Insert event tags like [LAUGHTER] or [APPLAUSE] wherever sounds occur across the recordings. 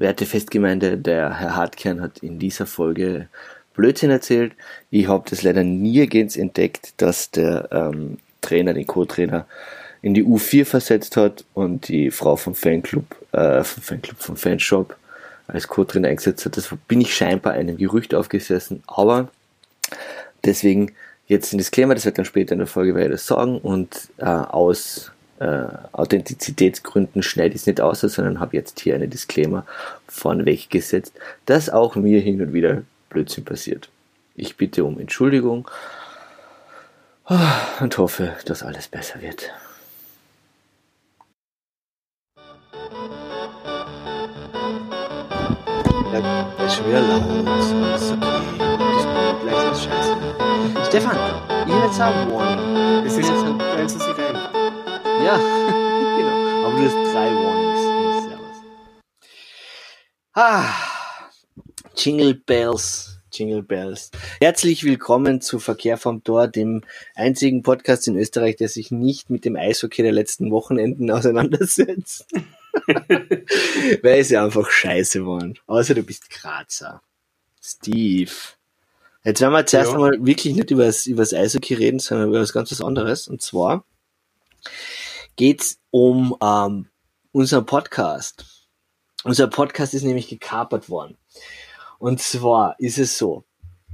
Werte Festgemeinde, der Herr Hartkern hat in dieser Folge Blödsinn erzählt. Ich habe das leider nirgends entdeckt, dass der ähm, Trainer, den Co-Trainer, in die U4 versetzt hat und die Frau vom Fanclub, äh, vom Fanclub, vom Fanshop als Co-Trainer eingesetzt hat. Das bin ich scheinbar einem Gerücht aufgesessen, aber deswegen jetzt ein Disclaimer, das wird dann später in der Folge das sagen und äh, aus äh, Authentizitätsgründen schneide ich es nicht aus, sondern habe jetzt hier eine Disclaimer vorneweg gesetzt, dass auch mir hin und wieder Blödsinn passiert. Ich bitte um Entschuldigung und hoffe, dass alles besser wird. Schon wieder laut. Ist okay. Das gleich ist scheiße. Stefan, ich habe jetzt ein Warning. Es ist Ja, [LAUGHS] genau. Aber du hast drei Warnings. Servus. Ah, Jingle Bells. Jingle Bells. Herzlich willkommen zu Verkehr vom Tor, dem einzigen Podcast in Österreich, der sich nicht mit dem Eishockey der letzten Wochenenden [LAUGHS] auseinandersetzt. [LAUGHS] Weil ja einfach scheiße waren. Außer du bist Grazer. Steve. Jetzt werden wir zuerst Ja. einmal wirklich nicht über das, über das Eishockey reden, sondern über was ganz was anderes. Und zwar geht's um ähm, unseren Podcast. Unser Podcast ist nämlich gekapert worden. Und zwar ist es so,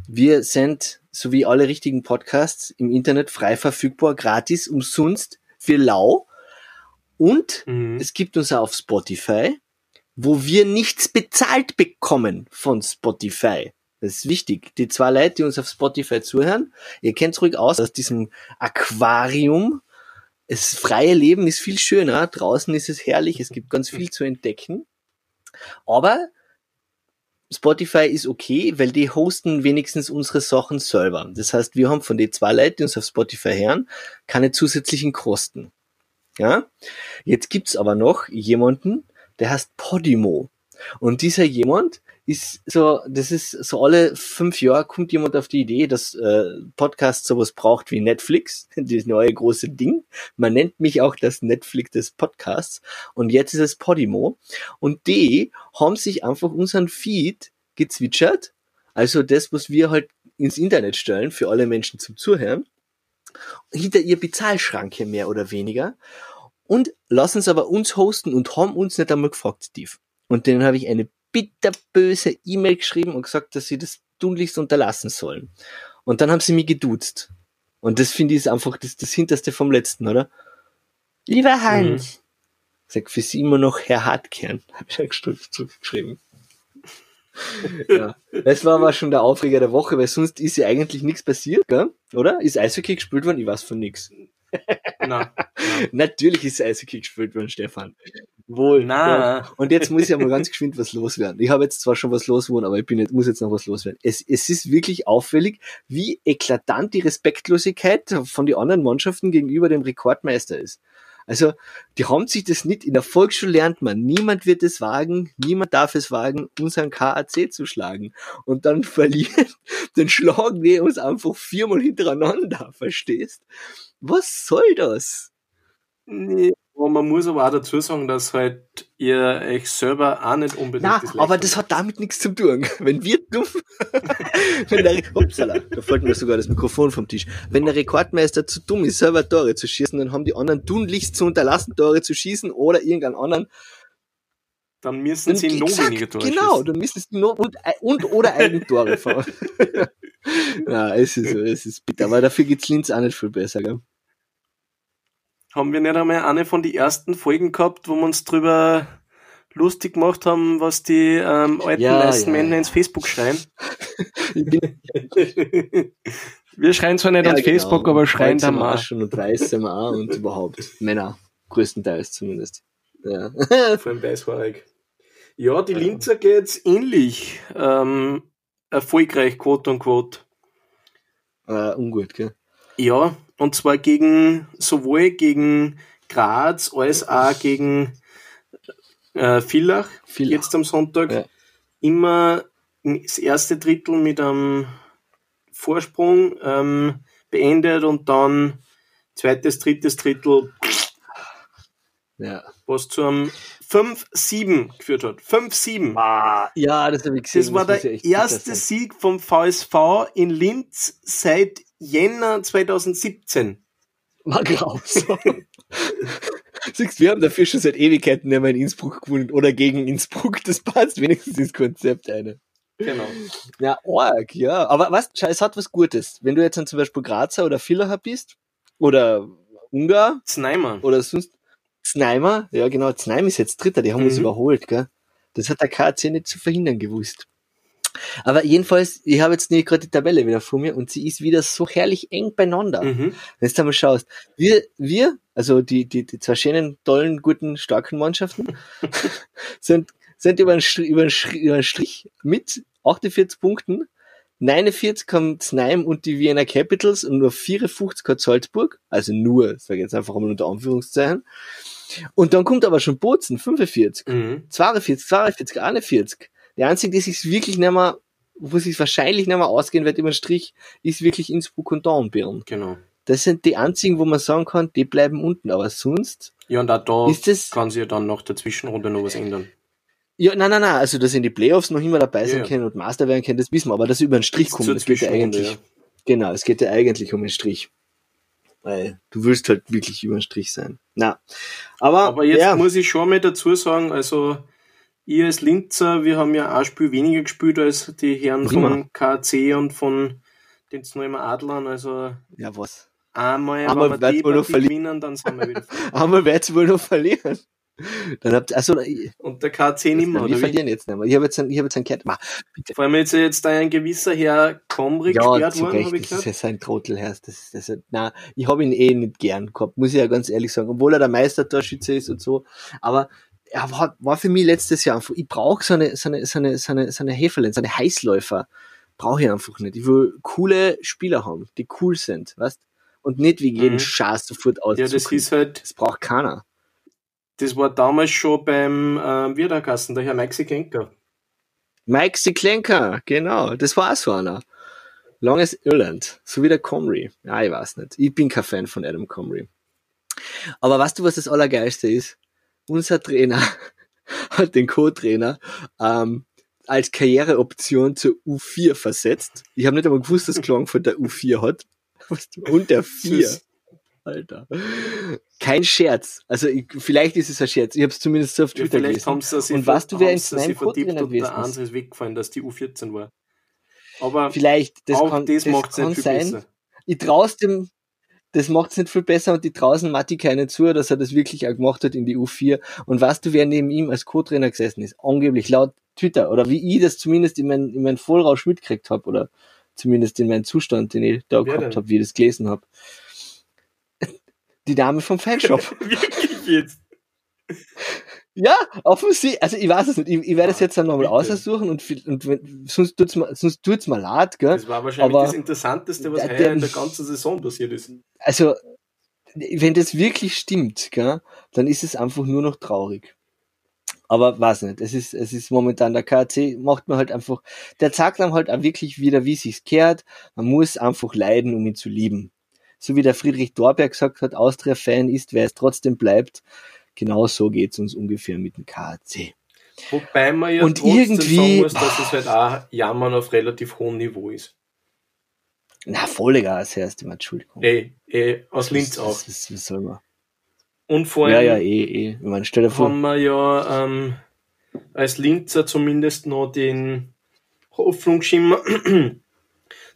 wir sind, so wie alle richtigen Podcasts, im Internet frei verfügbar, gratis, umsonst, für lau. Und Mhm. es gibt uns auch auf Spotify, wo wir nichts bezahlt bekommen von Spotify. Das ist wichtig. Die zwei Leute, die uns auf Spotify zuhören, ihr kennt ruhig aus aus diesem Aquarium. Das freie Leben ist viel schöner. Draußen ist es herrlich. Es gibt ganz viel zu entdecken. Aber Spotify ist okay, weil die hosten wenigstens unsere Sachen selber. Das heißt, wir haben von den zwei Leuten, die uns auf Spotify hören, keine zusätzlichen Kosten. Ja? Jetzt gibt's aber noch jemanden, der heißt Podimo. Und dieser jemand ist so, das ist so alle fünf Jahre kommt jemand auf die Idee, dass äh, Podcast sowas braucht wie Netflix, [LAUGHS] das neue große Ding. Man nennt mich auch das Netflix des Podcasts. Und jetzt ist es Podimo. Und die haben sich einfach unseren Feed gezwitschert. Also das, was wir halt ins Internet stellen für alle Menschen zum Zuhören. Hinter ihr Bezahlschranke mehr oder weniger. Und lassen es aber uns hosten und haben uns nicht einmal gefragt, Steve. Und denen habe ich eine bitterböse E-Mail geschrieben und gesagt, dass sie das tunlichst unterlassen sollen. Und dann haben sie mich geduzt. Und das finde ich ist einfach das, das Hinterste vom Letzten, oder? Lieber Hans. Sag für sie immer noch Herr Hartkern, [LAUGHS] habe ich dann zurückgeschrieben. ja. Das war aber schon der Aufreger der Woche, weil sonst ist ja eigentlich nichts passiert, gell? oder? Ist Eishockey gespielt worden? Ich weiß von nichts. [LAUGHS] Nein. Natürlich ist Eishockey gespielt worden, Stefan. Wohl. Na. Ja. Und jetzt muss ich ja mal ganz [LAUGHS] geschwind was loswerden. Ich habe jetzt zwar schon was loswerden, aber ich bin jetzt, muss jetzt noch was loswerden. Es, es ist wirklich auffällig, wie eklatant die Respektlosigkeit von den anderen Mannschaften gegenüber dem Rekordmeister ist. Also, die haben sich das nicht, in der Volksschule lernt man, niemand wird es wagen, niemand darf es wagen, unseren KAC zu schlagen. Und dann [LAUGHS] verlieren, dann schlagen die uns einfach viermal hintereinander, verstehst? Was soll das? Nee. Aber man muss aber auch dazu sagen, dass halt ihr euch selber auch nicht unbedingt Na, das aber das hat damit nichts zu tun. [LAUGHS] Wenn wir dumm, [LAUGHS] wenn der, upsala, da fällt mir sogar das Mikrofon vom Tisch. Wenn der Rekordmeister zu dumm ist, selber Tore zu schießen, dann haben die anderen tunlichst zu unterlassen, Tore zu schießen oder irgendeinen anderen. dann müssen sie Dann- noch exakt, weniger Tore Genau, schießen. dann müssen sie noch und, und oder eigene Tore fahren. [LAUGHS] ja, es ist, es ist bitter, aber dafür geht's Linz auch nicht viel besser, gell? Haben wir nicht einmal eine von den ersten Folgen gehabt, wo wir uns drüber lustig gemacht haben, was die ähm, alten Ja, weißen ja, Männer ja. ins Facebook schreien? [LAUGHS] Wir schreien zwar nicht Ja, ans genau. Facebook, aber schreien da mal. schon und wir auch und überhaupt. [LAUGHS] Männer, größtenteils zumindest. Ja. Vor allem [LAUGHS] weißhaarig. Ja, die Linzer geht's ähnlich. Ähm, erfolgreich, quote und quote. äh, ungut, gell? Ja, und zwar gegen, sowohl gegen Graz als auch gegen äh, Villach, Villach. jetzt am Sonntag. Ja. Immer das erste Drittel mit einem Vorsprung ähm, beendet und dann zweites, drittes Drittel, Ja. was zu einem 5-7 geführt hat. 5-7. Ah, ja, das habe ich gesehen. Das war der ja echt erste. Sieg vom VSV in Linz seit Jänner 2017. War grausam. Siehst, wir haben dafür schon seit Ewigkeiten nicht mehr in Innsbruck gewonnen oder gegen Innsbruck. Das passt wenigstens ins Konzept eine. Genau. Ja, arg, ja. Aber was, es hat was Gutes. Wenn du jetzt dann zum Beispiel Grazer oder Villacher bist oder Ungar Zneimer. oder sonst Zneimer, ja genau, Znaim ist jetzt Dritter, die haben uns Mhm. überholt, gell? Das hat der KC nicht zu verhindern gewusst. Aber jedenfalls, ich habe jetzt nicht gerade die Tabelle wieder vor mir und sie ist wieder so herrlich eng beieinander. Mhm. Wenn du jetzt einmal schaust, wir, wir, also die, die, die zwei schönen, tollen, guten, starken Mannschaften, [LAUGHS] sind, sind über Strich, über, Strich, über den Strich mit 48 Punkten. 49 haben Znaim und die Vienna Capitals und nur 54 hat Salzburg. Also nur, sage jetzt einfach mal unter Anführungszeichen. Und dann kommt aber schon Bozen, 45. Mhm. 42, 42, 41. Der einzige, die sich wirklich nicht mehr, wo sich wahrscheinlich nicht mehr ausgehen wird über den Strich, ist wirklich Innsbruck und Dornbirn. Genau. Das sind die einzigen, wo man sagen kann, die bleiben unten. Aber sonst Ja, und auch da ist das, kann sich ja dann nach der Zwischenrunde noch was ändern. ja, nein, nein, nein, also, dass in die Playoffs noch immer dabei sein Ja, können und Master werden können, das wissen wir, aber dass sie über den Strich zur das geht ja eigentlich, ja. genau, es geht ja eigentlich um den Strich. Weil du willst halt wirklich über den Strich sein. Na, aber, Aber jetzt ja, muss ich schon mal dazu sagen, also ihr als Linzer, wir haben ja ein Spiel weniger gespielt als die Herren Prima. von KC und von den Zneimer Adlern. Also ja, was? einmal, Einmal wenn wir die Partie verlieren. dann sind wir wieder [LAUGHS] vorne. Einmal wird's wohl noch verlieren. Dann habt, also, Und der KC nicht mehr, wir oder wie? verlieren jetzt nicht mehr. Ich habe jetzt, ein- ich habe jetzt ein Kett. Ma, bitte. Vor allem jetzt, jetzt da ein gewisser Herr Komri Ja, gesperrt worden, habe ich das ist gehört. ja sein Trottelherz. Das ist, das ist, na, ich habe ihn eh nicht gern gehabt, muss ich ja ganz ehrlich sagen, obwohl er der Meistertorschütze ist und so. Aber er war, war für mich letztes Jahr einfach, ich brauche so eine, so eine, so eine, so eine, so eine Heferlein, so eine Heißläufer. Brauche ich einfach nicht. Ich will coole Spieler haben, die cool sind, weißt? Und nicht wie jeden Mhm. Scheiß sofort Ja, das ist halt, das braucht keiner. das war damals schon beim ähm, Wirderkassen, der Herr Maxi Kenker. Mike Siklenka, genau, das war auch so einer. Longes Irland, so wie der Comrie. Ja, ich weiß nicht. Ich bin kein Fan von Adam Comrie. Aber weißt du, was das Allergeilste ist? Unser Trainer [LAUGHS] hat den Co-Trainer ähm, als Karriereoption zur U4 versetzt. Ich habe nicht einmal gewusst, dass Klagenfurt der U4 hat. Und der [LAUGHS] 4. Süß. Alter. Kein Scherz. Also ich, vielleicht ist es ein Scherz. Ich habe es zumindest so auf Ja, Twitter vielleicht gelesen. sie Und weißt du, wer in vertippt Co-Trainer und der gewesen ist? Weggefallen, dass die U14 war. Aber Vielleicht, das auch kann, das, das macht es kann sein. besser. Ich traust dem, das macht's nicht viel besser und die draußen Matti keine zu, dass er das wirklich auch gemacht hat in die U4. Und weißt du, wer neben ihm als Co-Trainer gesessen ist? Angeblich laut Twitter oder wie ich das zumindest in meinem in mein Vollrausch mitgekriegt habe oder zumindest in meinem Zustand, den ich da Wer gehabt habe, wie ich das gelesen habe. Die Dame vom Fanshop. [LAUGHS] Wirklich jetzt. Ja, offensichtlich. Also ich weiß es nicht. Ich, ich werde es jetzt dann nochmal Ah, aussuchen und, und wenn, sonst tut's mir, sonst tut's mir leid, gell? Das war wahrscheinlich Aber das Interessanteste, was der- in der ganzen Saison passiert ist. also, wenn das wirklich stimmt, gell, dann ist es einfach nur noch traurig. Aber weiß nicht, es ist, es ist momentan der KC, macht man halt einfach, der zeigt einem halt auch wirklich wieder, wie sich's kehrt. Man muss einfach leiden, um ihn zu lieben. So wie der Friedrich Dorberg gesagt hat, Austria-Fan ist, wer es trotzdem bleibt. Genau so geht's uns ungefähr mit dem KC. Wobei man ja Und irgendwie- sagen muss, dass es halt auch Jammern auf relativ hohem Niveau ist. Na, voll egal, das erste Mal, Entschuldigung. Ey, ey, aus Linz Das- auch. das- das- Was soll man? Und vor Ja, allem ja, eh, eh. Ich meine, stell dir vor, haben wir ja ähm, als Linzer zumindest noch den Hoffnungsschimmer, [CLEARS THROAT]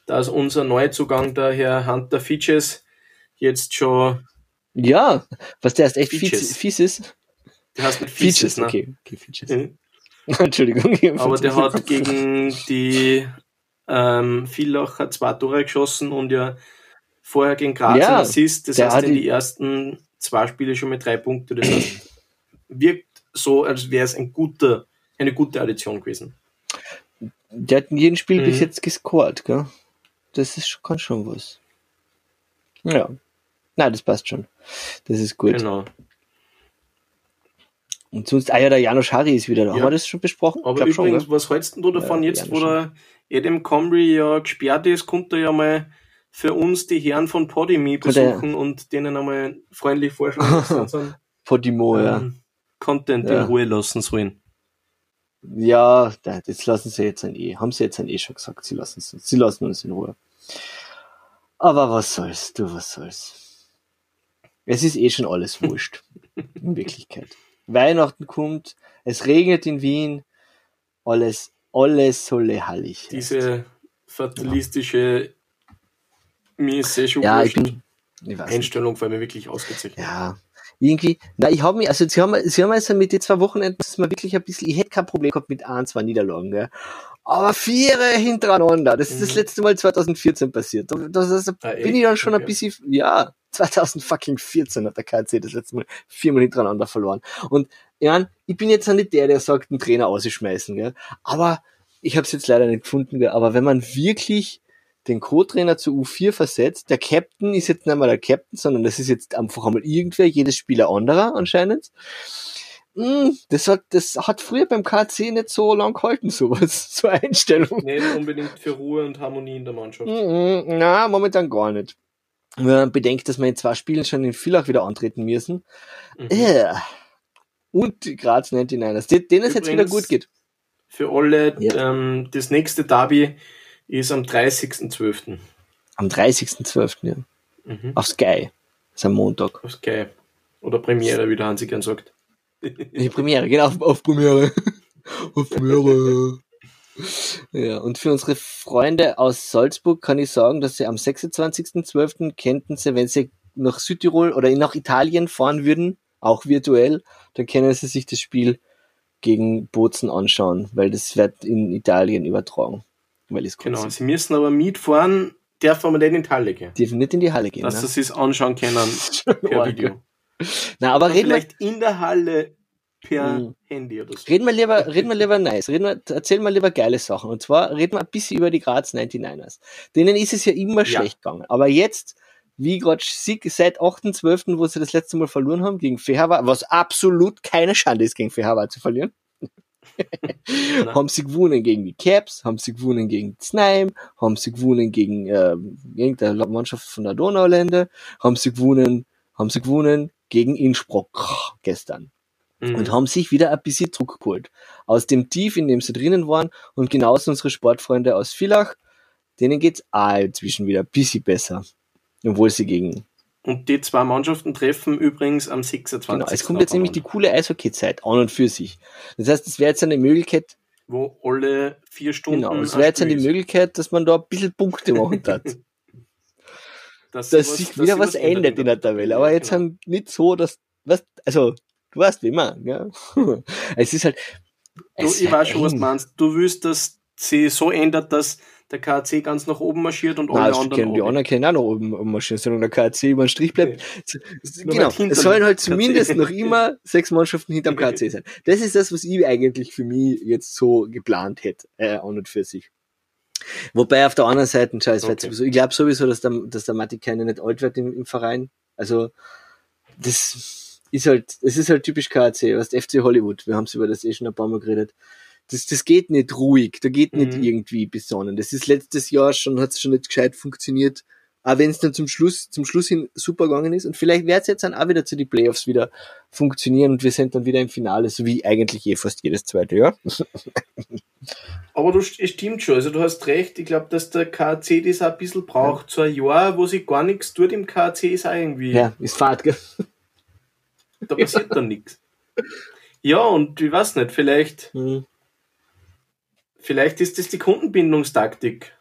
dass unser Neuzugang, der Herr Hunter Fitches, jetzt schon, ja, was der erst echt fies, Features. fies ist. der heißt nicht Fitches, Features, ne? okay, okay, Features. Mhm. [LAUGHS] Entschuldigung. Aber der hat gegen die ähm, Villacher zwei Tore geschossen und ja vorher gegen Graz Ja, Assist. Das heißt, in die- ersten zwei Spiele schon mit drei Punkte. Das heißt, wirkt so, als wäre es ein guter, eine gute Addition gewesen. Der hat in jedem Spiel Mhm. bis jetzt gescored, gell? Das ist, schon- kann schon was. Ja. Na, das passt schon. Das ist gut. Genau. Und sonst, ah ja, der Janusz Harry ist wieder da. Ja. Haben wir das schon besprochen? Aber Glaub schon, übrigens, gell? was hältst du davon Ja, jetzt, ja, wo der Adam Comrie ja gesperrt ist, kommt er ja mal für uns die Herren von Podimi besuchen und denen einmal freundlich vorschlagen. [LAUGHS] Podimo, ja. Ähm, Content Ja. in Ruhe lassen sollen. Ja, da- das lassen sie jetzt ein eh. Haben sie jetzt ein eh schon gesagt. Sie lassen sie lassen uns in Ruhe. Aber was soll's, du, was soll's. Es ist eh schon alles wurscht. [LAUGHS] in Wirklichkeit. Weihnachten kommt, es regnet in Wien, alles, alles solle hallig. Diese fatalistische, mir ist sehr schon ja, ich bin, ich weiß nicht. Einstellung vor mir wirklich ausgezeichnet. Ja, irgendwie, na, ich habe mich, also sie haben, sie haben also mit den zwei Wochenenden, das ist mir wirklich ein bisschen, ich hätte kein Problem gehabt mit ein, zwei Niederlagen, gell. Aber vier hintereinander, das ist das Mhm. letzte Mal 2014 passiert. Da, das, das, Ah, bin ich dann schon ein Okay. bisschen, ja, 2014 hat der KC das letzte Mal viermal hintereinander verloren. Und ja, ich bin jetzt auch nicht der, der sagt, einen Trainer ausschmeißen, gell. Aber ich habe es jetzt leider nicht gefunden, gell. Aber wenn man wirklich den Co-Trainer zu U4 versetzt, der Captain ist jetzt nicht mal der Captain, sondern das ist jetzt einfach einmal irgendwer, jedes Spieler anderer anscheinend. Mm, Das hat, das hat früher beim KC nicht so lang gehalten, sowas, [LAUGHS] so Einstellung. Nicht unbedingt für Ruhe und Harmonie in der Mannschaft. Mm, Na, momentan gar nicht. Wenn man bedenkt, dass wir in zwei Spielen schon in Villach wieder antreten müssen. Mhm. Äh. Und die Graz 99ers, die- denen es jetzt wieder Übrigens- gut geht. Für alle, Ja. ähm, das nächste Derby ist am 30.12. Am 30.12. Ja. Mhm. auf Sky. Das ist am Montag. Auf Sky. Oder Premiere, wie der Hansi gern sagt. Die Premiere, genau, auf, auf Premiere. [LAUGHS] auf Premiere. Ja, und für unsere Freunde aus Salzburg kann ich sagen, dass sie am 26.12. könnten sie, wenn sie nach Südtirol oder nach Italien fahren würden, auch virtuell, dann können sie sich das Spiel gegen Bozen anschauen, weil das wird in Italien übertragen. Weil es Genau. genau. Sie müssen aber mitfahren, darf man nicht in die Halle gehen. dürfen nicht in die Halle gehen. Dass ne? sie es anschauen können [LAUGHS] per. Video. Na, aber reden wir, Vielleicht in der Halle per Mhm. Handy oder so. Reden wir lieber, [LAUGHS] reden wir lieber nice. Reden wir, erzählen wir lieber geile Sachen. Und zwar reden wir ein bisschen über die Graz 99ers. Denen ist es ja immer Ja. schlecht gegangen. Aber jetzt, wie gerade seit 8.12., wo sie das letzte Mal verloren haben gegen Fehawa, was absolut keine Schande ist, gegen Fehawa zu verlieren. [LAUGHS] haben sie gewonnen gegen die Caps, haben sie gewonnen gegen Znaim, haben sie gewonnen gegen äh, irgendeine Mannschaft von der Donaulände, haben sie gewonnen, haben sie gewonnen gegen Innsbruck gestern Mhm. und haben sich wieder ein bisschen Druck geholt. Aus dem Tief, in dem sie drinnen waren und genauso unsere Sportfreunde aus Villach, denen geht's auch inzwischen wieder ein bisschen besser. Obwohl sie gegen, Und die zwei Mannschaften treffen übrigens am 26. genau, es kommt jetzt nämlich die coole Eishockey-Zeit an und für sich. Das heißt, es wäre jetzt eine Möglichkeit, wo alle vier Stunden. genau, es wäre jetzt eine. Möglichkeit, dass man da ein bisschen Punkte machen [LAUGHS] darf. dass, dass was- sich dass wieder sie was ändert in der Tabelle. Aber jetzt genau. haben nicht so, dass, was, also, du weißt, wie man, ja. [LAUGHS] Es ist halt, Du, es ich ist weiß halt schon, was du meinst. Du willst, dass sie so ändert, dass der KC ganz nach oben marschiert und Nein, alle anderen können die anderen können auch noch oben ummarschieren, sondern der KC über den Strich bleibt. Nur Genau, es sollen halt KC. zumindest noch [LAUGHS] immer sechs Mannschaften hinterm KC sein. Das ist das, was ich eigentlich für mich jetzt so geplant hätte, äh, an und für sich. Wobei auf der anderen Seite, scheiß, Okay. sowieso, ich glaube sowieso, dass der, dass der Matti keine nicht alt wird im, im Verein. Also, das ist halt, es ist halt typisch KC, was FC Hollywood. Wir haben es über das eh schon ein paar Mal geredet. Das, das geht nicht ruhig, da geht nicht Mhm. irgendwie besonnen. Das ist letztes Jahr schon, hat es schon nicht gescheit funktioniert. Auch wenn es dann zum Schluss, zum Schluss hin super gegangen ist. Und vielleicht wird es jetzt dann auch wieder zu den Playoffs wieder funktionieren und wir sind dann wieder im Finale, so wie eigentlich eh fast jedes zweite Jahr. [LAUGHS] Aber du, es stimmt schon, also du hast recht. Ich glaube, dass der KC das auch ein bisschen braucht. So ein Jahr, wo sich gar nichts tut im KC, ist auch irgendwie. Ja, ist Fahrt, gell? Da passiert dann nichts. Ja, und ich weiß nicht, vielleicht, Mhm. vielleicht ist das die Kundenbindungstaktik.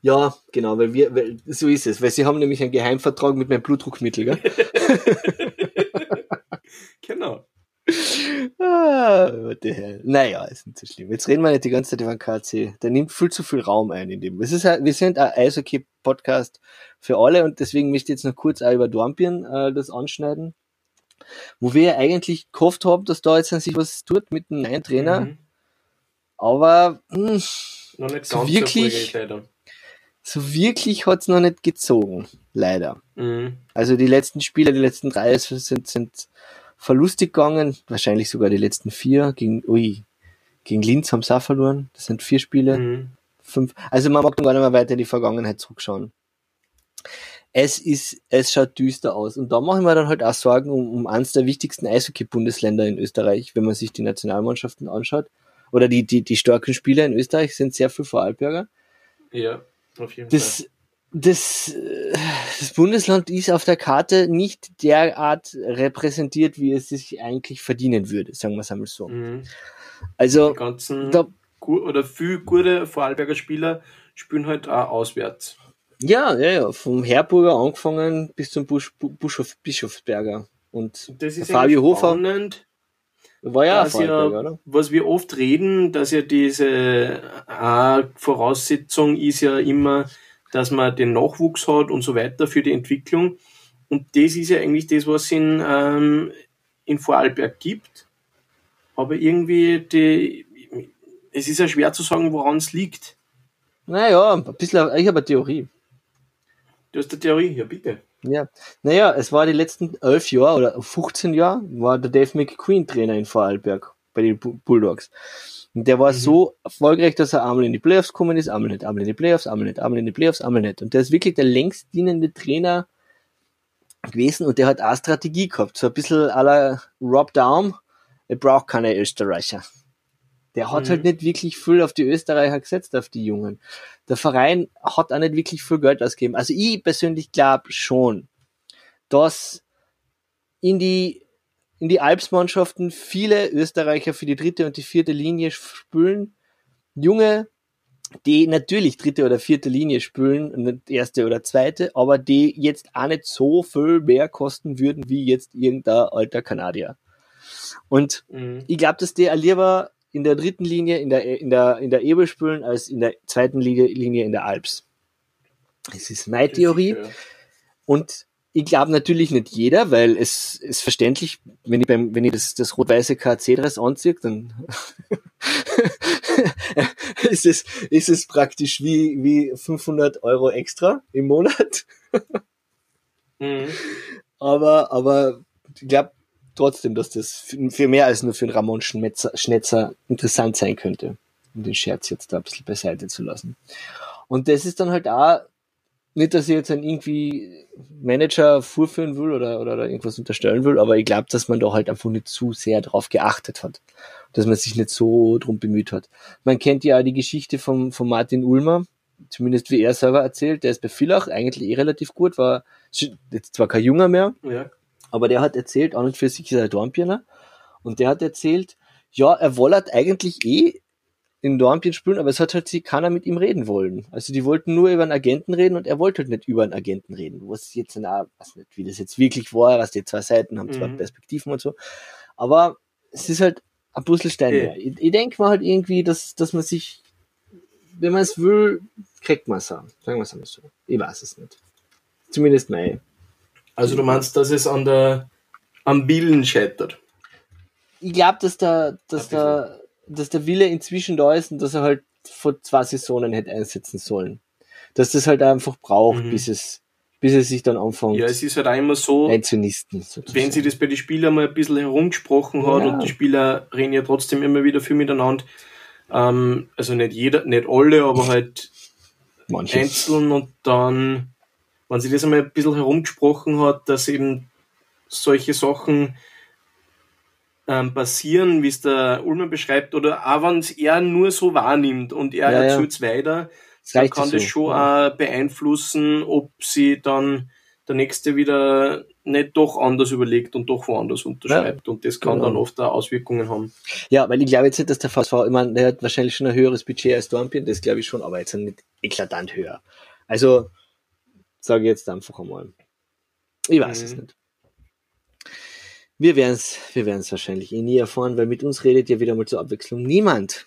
Ja, genau, weil wir, weil, so ist es, weil sie haben nämlich einen Geheimvertrag mit meinem Blutdruckmittel, gell? [LAUGHS] Genau. ah, what the hell. Naja, ist nicht so schlimm. Jetzt reden wir nicht die ganze Zeit über den KC. Der nimmt viel zu viel Raum ein in dem. Es ist halt, wir sind ein Eishockey-Podcast für alle und deswegen möchte ich jetzt noch kurz auch über Dornbirn äh, das anschneiden. Wo wir ja eigentlich gehofft haben, dass da jetzt sich was tut mit dem neuen Trainer. Mhm. Aber hm, Noch nicht So wirklich? so wirklich hat's noch nicht gezogen. Leider. Mhm. Also die letzten Spiele, die letzten drei sind, sind verlustig gegangen. Wahrscheinlich sogar die letzten vier. Gegen, ui, gegen Linz haben sie auch verloren. Das sind vier Spiele. Mhm. Fünf. Also man mag dann gar nicht mehr weiter in die Vergangenheit zurückschauen. Es ist, es schaut düster aus. Und da mache ich mir dann halt auch Sorgen um, um eines der wichtigsten Eishockey-Bundesländer in Österreich, wenn man sich die Nationalmannschaften anschaut. Oder die, die, die starken Spieler in Österreich sind sehr viel Vorarlberger. Ja, auf jeden Das, Fall. das, das Bundesland ist auf der Karte nicht derart repräsentiert, wie es sich eigentlich verdienen würde, sagen wir es einmal so. Mhm. Also, Die ganzen da, oder viel gute Vorarlberger Spieler spielen halt auch auswärts. Ja, ja, ja, vom Herburger angefangen bis zum Busch, Bu- Bischof, Bischofsberger. Und Das ist Fabio Hofer spannend, war ja dass ja, was wir oft reden, dass ja diese äh, Voraussetzung ist ja immer, dass man den Nachwuchs hat und so weiter für die Entwicklung. Und das ist ja eigentlich das, was es in, ähm, in Vorarlberg gibt. Aber irgendwie, die, es ist ja schwer zu sagen, woran es liegt. Naja, ein bisschen, ich habe eine Theorie. Du hast eine Theorie, ja bitte. Ja, naja, es war die letzten elf Jahre oder 15 Jahre, war der Dave McQueen Trainer in Vorarlberg bei den Bu- Bulldogs. Und der war so erfolgreich, dass er einmal in die Playoffs gekommen ist, einmal nicht, einmal in die Playoffs, einmal nicht, einmal in die Playoffs, einmal nicht. Und der ist wirklich der längst dienende Trainer gewesen und der hat auch Strategie gehabt. So ein bisschen à la Rob Daum, er braucht keine Österreicher. Der hat Mhm. halt nicht wirklich viel auf die Österreicher gesetzt, auf die Jungen. Der Verein hat auch nicht wirklich viel Geld ausgegeben. Also ich persönlich glaube schon, dass in die, in die Alpsmannschaften viele Österreicher für die dritte und die vierte Linie spielen. Junge, die natürlich dritte oder vierte Linie spielen, nicht erste oder zweite, aber die jetzt auch nicht so viel mehr kosten würden wie jetzt irgendein alter Kanadier. Und Mhm. ich glaube, dass der lieber in der dritten Linie in der, in der, in der Ebel spielen, als in der zweiten Linie, Linie in der Alps. Das ist meine Theorie. Und ich glaube natürlich nicht jeder, weil es ist verständlich, wenn ich beim, wenn ich das, das rot-weiße KC-Dress anziehe, dann [LAUGHS] ist es, ist es praktisch wie, wie 500 Euro extra im Monat. Mhm. Aber, aber ich glaube trotzdem, dass das für mehr als nur für einen Ramon Schnetzer, Schnetzer interessant sein könnte, um den Scherz jetzt da ein bisschen beiseite zu lassen. Und das ist dann halt auch, nicht, dass ich jetzt einen irgendwie Manager vorführen will oder, oder, oder irgendwas unterstellen will, aber ich glaube, dass man da halt einfach nicht zu sehr drauf geachtet hat. Dass man sich nicht so drum bemüht hat. Man kennt ja die Geschichte von, von Martin Ulmer, zumindest wie er selber erzählt, der ist bei Villach eigentlich eh relativ gut, war jetzt zwar kein Junger mehr, Ja. Aber der hat erzählt, an und für sich ist er Dornbirner, und der hat erzählt, ja, er wollte eigentlich eh in Dornbirn spielen, aber es hat halt sie keiner mit ihm reden wollen. Also die wollten nur über einen Agenten reden und er wollte halt nicht über einen Agenten reden. Was jetzt, na, weiß nicht, wie das jetzt wirklich war, was die zwei Seiten haben, zwei Mhm. Perspektiven und so. Aber es ist halt ein Puzzlestein Eh. mehr. Ich, ich denke mal halt irgendwie, dass, dass man sich, wenn man es will, kriegt man es auch. Sagen wir es einmal so. Ich weiß es nicht. Zumindest mein. Also du meinst, dass es an der am Willen scheitert. ich glaube, dass der, dass der, dass der Wille inzwischen da ist und dass er halt vor zwei Saisonen hätte einsetzen sollen. Dass das halt einfach braucht, Mhm. bis es, bis es sich dann anfängt Ja, es ist halt auch immer so, wenn sie das bei den Spielern mal ein bisschen herumgesprochen hat Ja. und die Spieler reden ja trotzdem immer wieder viel miteinander, ähm, also nicht jeder, nicht alle, aber halt Manche. einzeln und dann, wenn sie das einmal ein bisschen herumgesprochen hat, dass eben solche Sachen ähm, passieren, wie es der Ulmer beschreibt, oder auch wenn es er nur so wahrnimmt und er Ja, ja. erzählt es weiter, Das dann kann ja das so. schon Ja. auch beeinflussen, ob sie dann der Nächste wieder nicht doch anders überlegt und doch woanders unterschreibt. und das kann Genau. dann oft auch Auswirkungen haben. Ja, weil ich glaube jetzt nicht, dass der VSV, ich meine, der hat wahrscheinlich schon ein höheres Budget als Dornbirn, das glaube ich schon, aber jetzt nicht eklatant höher. Also, sage ich jetzt einfach einmal. Ich weiß es Mhm. nicht. Wir werden es wir werden's wahrscheinlich eh nie erfahren, weil mit uns redet ja wieder mal zur Abwechslung niemand.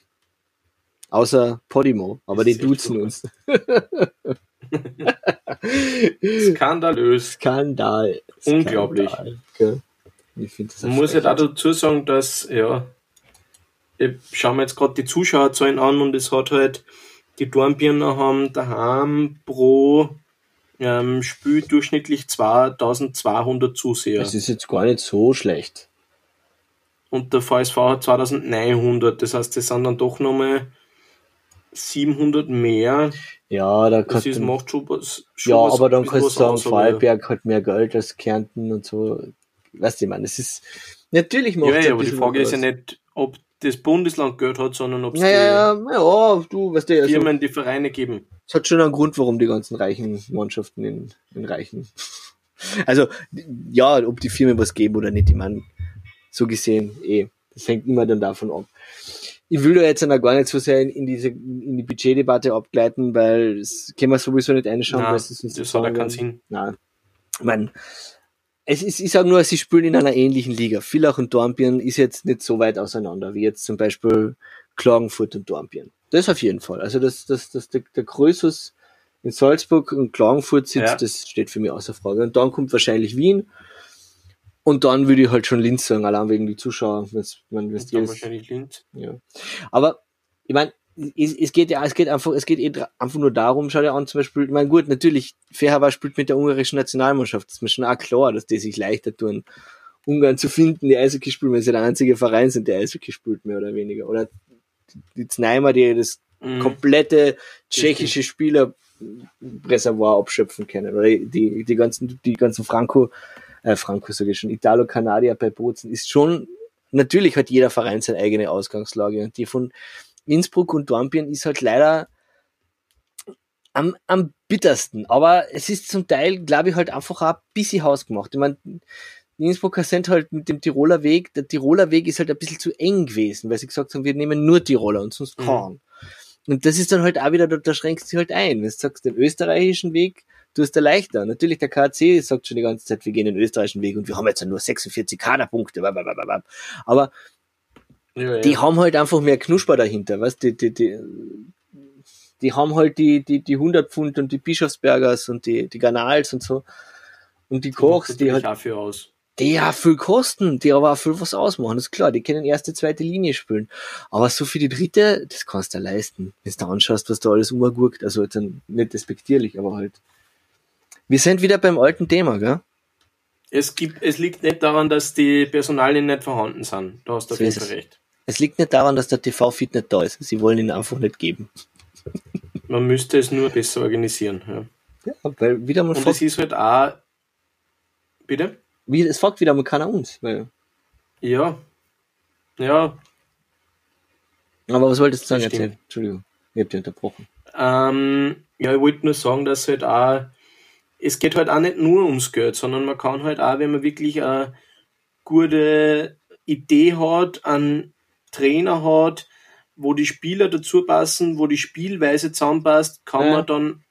Außer Podimo, aber die Das duzen super. uns. [LAUGHS] Skandalös. Skandal. Unglaublich. Skandal? Ich Man muss Frechheit. dazu sagen, dass, ja, ich schaue mir jetzt gerade die Zuschauerzahlen an und es hat halt, die Dornbirner haben daheim pro ähm, Spiel durchschnittlich 2200 Zuseher. Das ist jetzt gar nicht so schlecht. und der VSV hat 2900. Das heißt, das sind dann doch nochmal 700 mehr. Ja, da Das kannst ist, du, macht schon was. Schon ja, was, aber dann kannst du sagen, aus, Vorarlberg hat mehr Geld als Kärnten und so. Weißt du, ich meine, es ist, natürlich macht Ja, es ja, ein aber die Frage ist ja nicht, ob das Bundesland Geld hat, sondern ob es Ja, ja, ja, du, weißt du, die also, Firmen die Vereine geben. es hat schon einen Grund, warum die ganzen reichen Mannschaften in, in reichen. [LAUGHS] Also, ja, ob die Firmen was geben oder nicht, ich meine, so gesehen, eh, das hängt immer dann davon ab. Ich will da jetzt noch gar nicht so sehr in, in diese, in die Budgetdebatte abgleiten, weil es können wir sowieso nicht einschauen, Nein, uns das hat ja keinen Sinn. Nein. Ich mein, es ist, ich sage nur, sie spielen in einer ähnlichen Liga. Villach und Dornbirn ist jetzt nicht so weit auseinander, wie jetzt zum Beispiel Klagenfurt und Dornbirn. Das auf jeden Fall. Also, dass, dass, dass der, der Krösus in Salzburg und Klagenfurt sitzt, Ja. das steht für mich außer Frage. Und dann kommt wahrscheinlich Wien. Und dann würde ich halt schon Linz sagen, allein wegen die Zuschauer. Wenn's, wenn, wenn's dann wahrscheinlich Linz. ja. Aber ich meine, es, es geht ja, es geht einfach, es geht eh einfach nur darum, schau dir an, zum Beispiel, ich meine, gut, natürlich, Ferhava spielt mit der ungarischen Nationalmannschaft, das ist mir schon auch klar, dass die sich leichter tun, Ungarn zu finden, die Eishockey spielen, weil sie der einzige Verein sind, der Eishockey spielt, mehr oder weniger. Oder die Zneimer, die das Mhm. komplette tschechische Spielerreservoir abschöpfen können. Oder die, die ganzen, die ganzen Franco, äh, Franco sage ich schon, Italo-Kanadier bei Bozen ist schon, natürlich hat jeder Verein seine eigene Ausgangslage. Und die von Innsbruck und Dornbirn ist halt leider am, am bittersten. Aber es ist zum Teil, glaube ich, halt einfach auch ein bisschen hausgemacht. Ich meine, die Innsbrucker sind halt mit dem Tiroler Weg, der Tiroler Weg ist halt ein bisschen zu eng gewesen, weil sie gesagt haben, wir nehmen nur Tiroler und sonst Mhm. keinen. Und das ist dann halt auch wieder, da, da schränkst du halt ein. Wenn du sagst, den österreichischen Weg, du hast da leichter. Natürlich, der KC sagt schon die ganze Zeit, wir gehen den österreichischen Weg und wir haben jetzt nur 46 Kaderpunkte. Aber Ja, ja. die haben halt einfach mehr Knusper dahinter, weißt die, die, die, die haben halt die, die, die 100 Pfund und die Bischofsbergers und die, die Ganals und so. Und die Kochs, die halt, viel aus. die ja viel kosten, die aber auch viel was ausmachen, das ist klar, die können erste, zweite Linie spielen. Aber so für die dritte, das kannst du dir leisten. Wenn du anschaust, was da alles umgurkt, also jetzt nicht despektierlich, aber halt. Wir sind wieder beim alten Thema, gell? Es gibt, es liegt nicht daran, dass die Personalien nicht vorhanden sind. Da hast du auf jeden Fall recht. Es liegt nicht daran, dass der TV-Feed nicht da ist. Sie wollen ihn einfach nicht geben. [LAUGHS] Man müsste es nur besser organisieren. Ja. Ja, weil wieder mal Und es ist halt auch. Bitte? Wie, es fragt wieder mal keiner uns. Weil, Ja. Ja. aber was wolltest du sagen? Erzähl. Entschuldigung, ich hab dich unterbrochen. Ähm, ja, ich wollte nur sagen, dass halt auch. Es geht halt auch nicht nur ums Geld, sondern man kann halt auch, wenn man wirklich eine gute Idee hat, einen Trainer hat, wo die Spieler dazu passen, wo die Spielweise zusammenpasst, kann Ja. man dann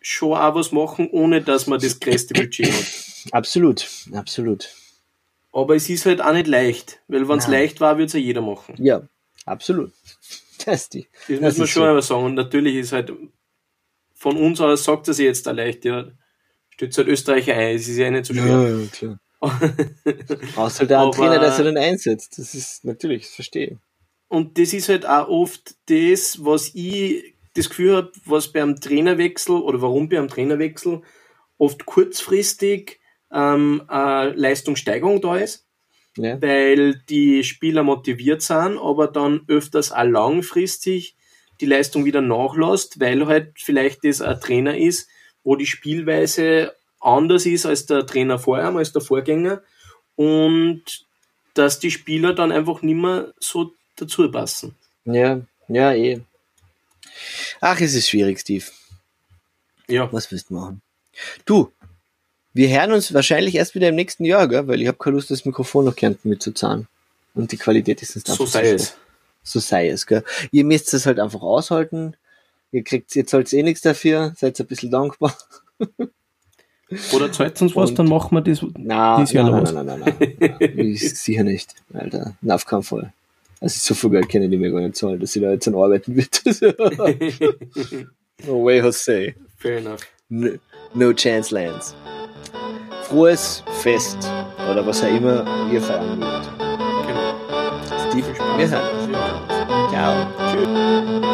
schon auch was machen, ohne dass man das größte Budget hat. [COUGHS] Absolut, absolut. Aber es ist halt auch nicht leicht, weil wenn es leicht war, würde es ja jeder machen. Ja, absolut. [LAUGHS] Das die. Das, Das muss man schon so. einmal sagen. Und natürlich ist halt von uns aus sagt er sich jetzt da leicht, ja, stützt halt Österreicher ein, es ist ja nicht so schwer. Ja, klar. Brauchst halt einen Trainer, der sich dann einsetzt. Das ist natürlich, das verstehe ich. Und das ist halt auch oft das, was ich das Gefühl habe, was beim Trainerwechsel oder warum beim Trainerwechsel oft kurzfristig ähm, eine Leistungssteigerung da ist, Ja, weil die Spieler motiviert sind, aber dann öfters auch langfristig die Leistung wieder nachlässt, weil halt vielleicht das ein Trainer ist, wo die Spielweise anders ist als der Trainer vorher, als der Vorgänger und dass die Spieler dann einfach nicht mehr so dazu passen. ja, ja, eh. Ach, es ist schwierig, Steve. Ja, Was willst du machen? Du, wir hören uns wahrscheinlich erst wieder im nächsten Jahr, gell? weil ich habe keine Lust, das Mikrofon noch Kärnten mitzuzahlen. Und die Qualität ist nicht so sei es. So sei es, gell? Ihr müsst es halt einfach aushalten. Ihr kriegt, ihr zahlt eh nichts dafür, seid ein bisschen dankbar. [LAUGHS] Oder zahlt uns was, dann machen wir das. Na, Dies Jahr nein, noch nein, was. nein, nein, nein, nein. Ich, sicher nicht, Alter. Na, auf keinen Fall. Also so viel Geld können die mir gar nicht zahlen, dass ich da jetzt an arbeiten wird. [LAUGHS] no way, Jose. Fair enough. No, no chance lands. Frohes Fest oder was auch immer ihr feiern wollt. Genau. Steve. Wir hören uns. Ciao. Tschüss.